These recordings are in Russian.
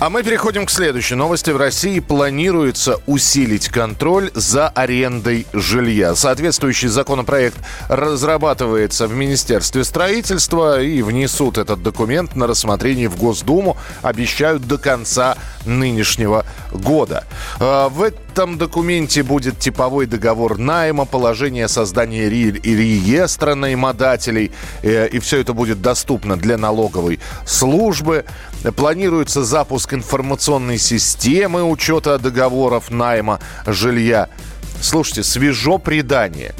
А мы переходим к следующей новости. В России планируется усилить контроль за арендой жилья. Соответствующий законопроект разрабатывается в Министерстве строительства и внесут этот документ на рассмотрение в Госдуму. Обещают до конца нынешнего года. А, В этом документе будет типовой договор найма, положение ре- реестра наймодателей. Э, И все это будет доступно для налоговой службы. Планируется запуск информационной системы учета договоров найма жилья. Слушайте, свежо предание.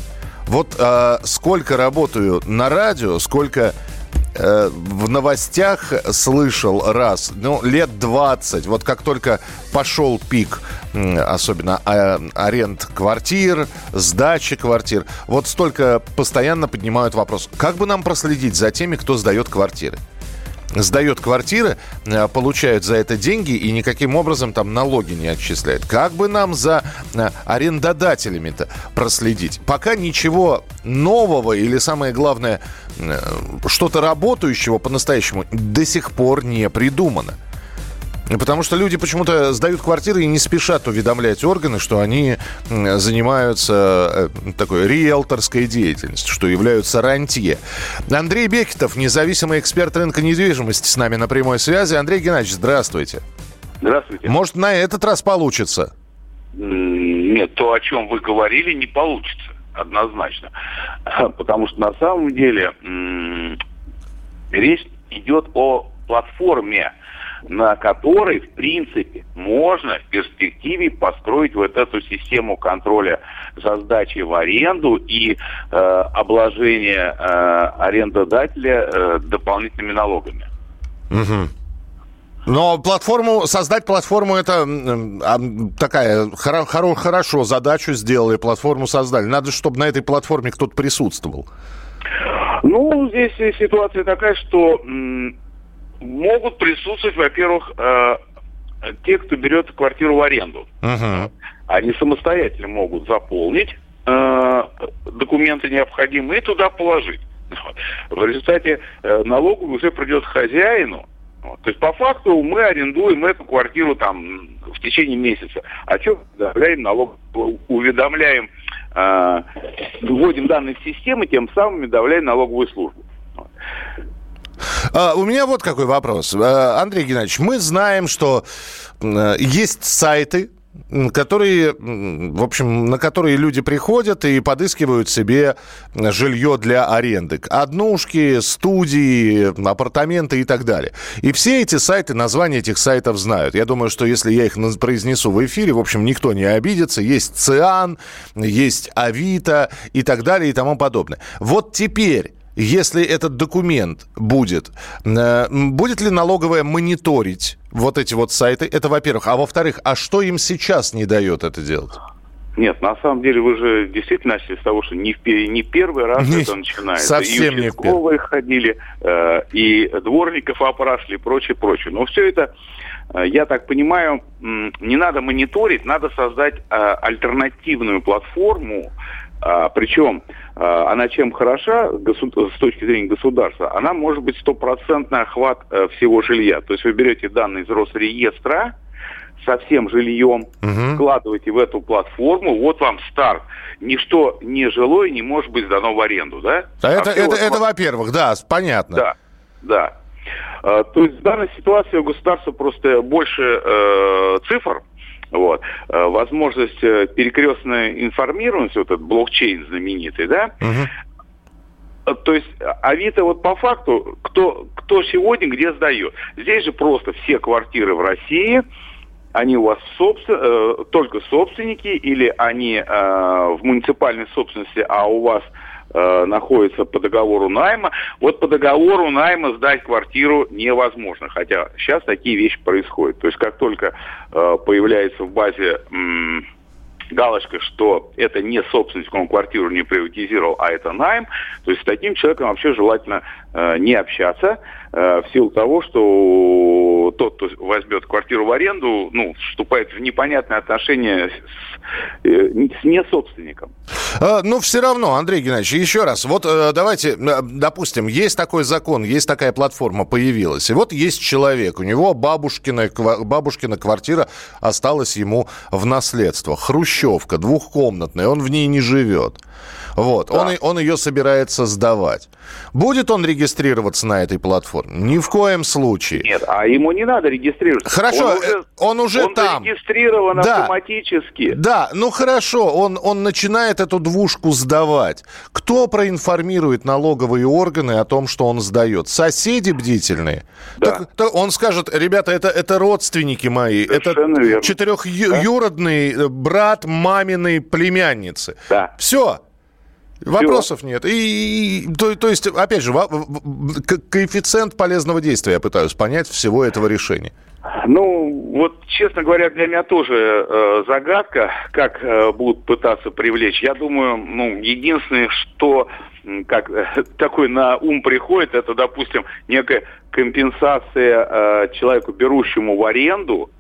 Вот э, сколько работаю на радио, сколько э, в новостях слышал раз, ну, лет 20, вот как только пошел пик, особенно а, аренд квартир, сдачи квартир, вот столько постоянно поднимают вопрос, как бы нам проследить за теми, кто сдает квартиры? Сдает квартиры, э, получают за это деньги и никаким образом там налоги не отчисляют. Как бы нам за э, арендодателями-то проследить? Пока ничего нового или, самое главное, э, что-то работающего по-настоящему до сих пор не придумано. Потому что люди почему-то сдают квартиры и не спешат уведомлять органы, что они занимаются э, такой риэлторской деятельностью, что являются рантье. Андрей Бекетов, независимый эксперт рынка недвижимости, с нами на прямой связи. Андрей Геннадьевич, здравствуйте. Здравствуйте. Может, на этот раз получится? Нет, то, о чем вы говорили, не получится. Однозначно. Потому что на самом деле речь идет о платформе, на которой, в принципе, можно в перспективе построить вот эту систему контроля за сдачей в аренду и э, обложения э, арендодателя э, дополнительными налогами. Мгм. Но платформу, создать платформу, это а, такая, хоро- хоро- хорошо, задачу сделали, платформу создали. Надо, чтобы на этой платформе кто-то присутствовал. Ну, здесь ситуация такая, что могут присутствовать, во-первых, э, те, кто берет квартиру в аренду. Мгм. Они самостоятельно могут заполнить э, документы необходимые и туда положить. Вот. В результате э, налоговый уже придет хозяину. Вот. То есть по факту мы арендуем эту квартиру там в течение месяца. А что уведомляем налог, уведомляем, э, вводим данные в систему, тем самым уведомляем налоговую службу. А, у меня вот какой вопрос. А, Андрей Геннадьевич, мы знаем, что м, есть сайты, которые, в общем, на которые люди приходят и подыскивают себе жилье для аренды. Однушки, студии, апартаменты и так далее. И все эти сайты, названия этих сайтов знают. Я думаю, что если я их произнесу в эфире, в общем, никто не обидится. Есть Циан, есть Авито и так далее и тому подобное. Вот теперь если этот документ будет, э, будет ли налоговая мониторить вот эти вот сайты? Это во-первых. А во-вторых, а что им сейчас не дает это делать? Нет, на самом деле вы же действительно начали с того, что не, в не первый раз Не, это начинается. совсем и не в участковые ходили, э, и дворников опрашивали, и прочее, прочее. Но все это, э, я так понимаю, не надо мониторить, надо создать э, альтернативную платформу, а, причем а, она чем хороша госу- с точки зрения государства, она может быть стопроцентный охват э, всего жилья. То есть вы берете данные из Росреестра со всем жильем, Мгм. вкладываете в эту платформу, вот вам старт. Ничто не жилое не может быть сдано в аренду, да? А это, всё это, вот это во-первых, да, понятно. да, да. А, То есть в данной ситуации у государства просто больше э, цифр, вот, Э, возможность э, перекрестной информированности, вот этот блокчейн знаменитый, да. Э, то есть а- Авито вот по факту, кто, кто сегодня где сдает. Здесь же просто все квартиры в России, они у вас собствен- только собственники или они э, в муниципальной собственности, а у вас э, находится по договору найма. Вот по договору найма сдать квартиру невозможно, хотя сейчас такие вещи происходят. То есть как только э, появляется в базе м, галочка, что это не собственность, он квартиру не приватизировал, а это найм, то есть с таким человеком вообще желательно э, не общаться э, в силу того, что тот, кто возьмет квартиру в аренду, ну, вступает в непонятные отношения с, э, с несобственником. А, ну, все равно, Андрей Геннадьевич, еще раз, вот э, давайте, э, допустим, есть такой закон, есть такая платформа появилась, и вот есть человек, у него бабушкина, бабушкина квартира осталась ему в наследство, хрущевка, двухкомнатная, он в ней не живет. Вот, да. он, он ее собирается сдавать. Будет он регистрироваться на этой платформе? Ни в коем случае. Нет, а ему не надо регистрироваться. Хорошо, он уже, он уже он там. зарегистрирован да. автоматически. Да, ну хорошо, он, он начинает эту двушку сдавать. Кто проинформирует налоговые органы о том, что он сдает? Соседи бдительные? Да. Так, так он скажет, ребята, это, это родственники мои, Совершенно это четырехюродный да. брат маминой племянницы. Да. Все. Вопросов нет. И, и то, то есть, опять же, коэффициент полезного действия я пытаюсь понять всего этого решения. Ну, вот, честно говоря, для меня тоже э, загадка, как э, будут пытаться привлечь. Я думаю, ну, единственное, что как э, такой на ум приходит, это, допустим, некая компенсация э, человеку, берущему в аренду,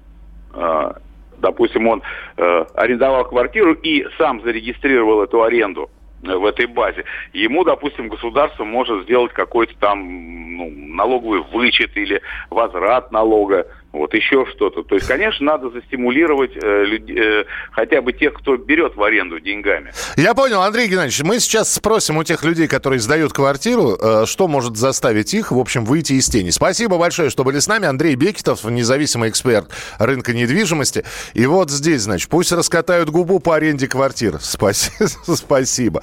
э, допустим, он э, арендовал квартиру и сам зарегистрировал эту аренду в этой базе. Ему, допустим, государство может сделать какой-то там ну, налоговый вычет или возврат налога вот еще что-то. То есть, конечно, надо застимулировать э, люд, э, хотя бы тех, кто берет в аренду деньгами. Я понял, Андрей Геннадьевич, мы сейчас спросим у тех людей, которые сдают квартиру, э, что может заставить их, в общем, выйти из тени. Спасибо большое, что были с нами. Андрей Бекетов, независимый эксперт рынка недвижимости. И вот здесь, значит, пусть раскатают губу по аренде квартир. Спасибо.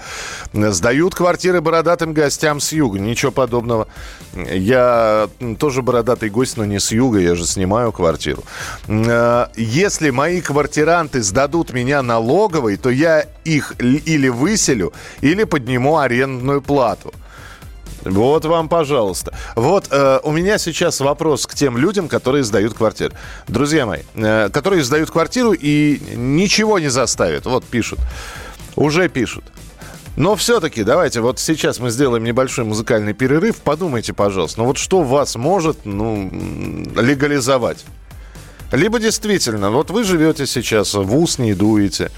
Сдают квартиры бородатым гостям с юга. Ничего подобного. Я тоже бородатый гость, но не с юга, я же снимаю снимаю квартиру. Э, если мои квартиранты сдадут меня налоговой, то я их или выселю, или подниму арендную плату. Вот вам, пожалуйста. Вот э, у меня сейчас вопрос к тем людям, которые сдают квартиру. Друзья мои, э, которые сдают квартиру и ничего не заставят. Вот пишут. Уже пишут. Но все-таки давайте вот сейчас мы сделаем небольшой музыкальный перерыв. Подумайте, пожалуйста, ну вот что вас может ну, легализовать? Либо действительно, вот вы живете сейчас, в ус не дуете,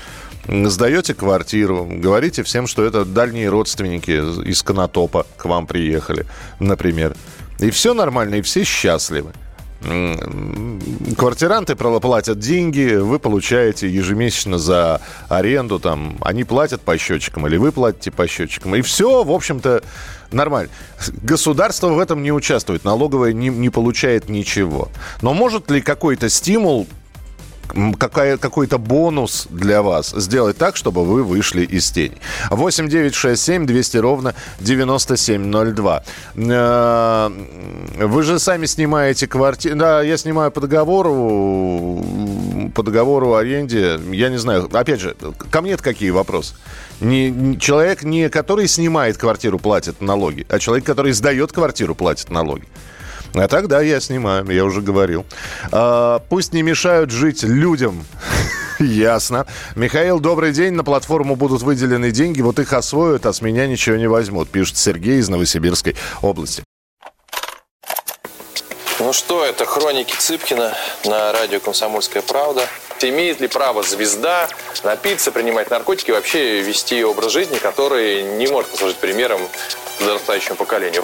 сдаете квартиру, говорите всем, что это дальние родственники из Конотопа к вам приехали, например. И все нормально, и все счастливы квартиранты платят деньги, вы получаете ежемесячно за аренду, там, они платят по счетчикам, или вы платите по счетчикам. И все, в общем-то, нормально. Государство в этом не участвует, налоговое не, не получает ничего. Но может ли какой-то стимул какая, какой-то бонус для вас сделать так, чтобы вы вышли из тени. 8 9 6 7 200 ровно 9702. Э, вы же сами снимаете квартиру. Да, я снимаю по договору, по договору аренде. Я не знаю. Опять же, ко мне какие вопросы? Не, человек, не который снимает квартиру, платит налоги, а человек, который сдает квартиру, платит налоги. А так, да, я снимаю, я уже говорил. А, пусть не мешают жить людям. Ясно. Михаил, добрый день. На платформу будут выделены деньги, вот их освоят, а с меня ничего не возьмут, пишет Сергей из Новосибирской области. Ну что, это хроники Цыпкина на радио «Комсомольская правда». Имеет ли право звезда напиться, принимать наркотики и вообще вести образ жизни, который не может послужить примером подрастающему поколению?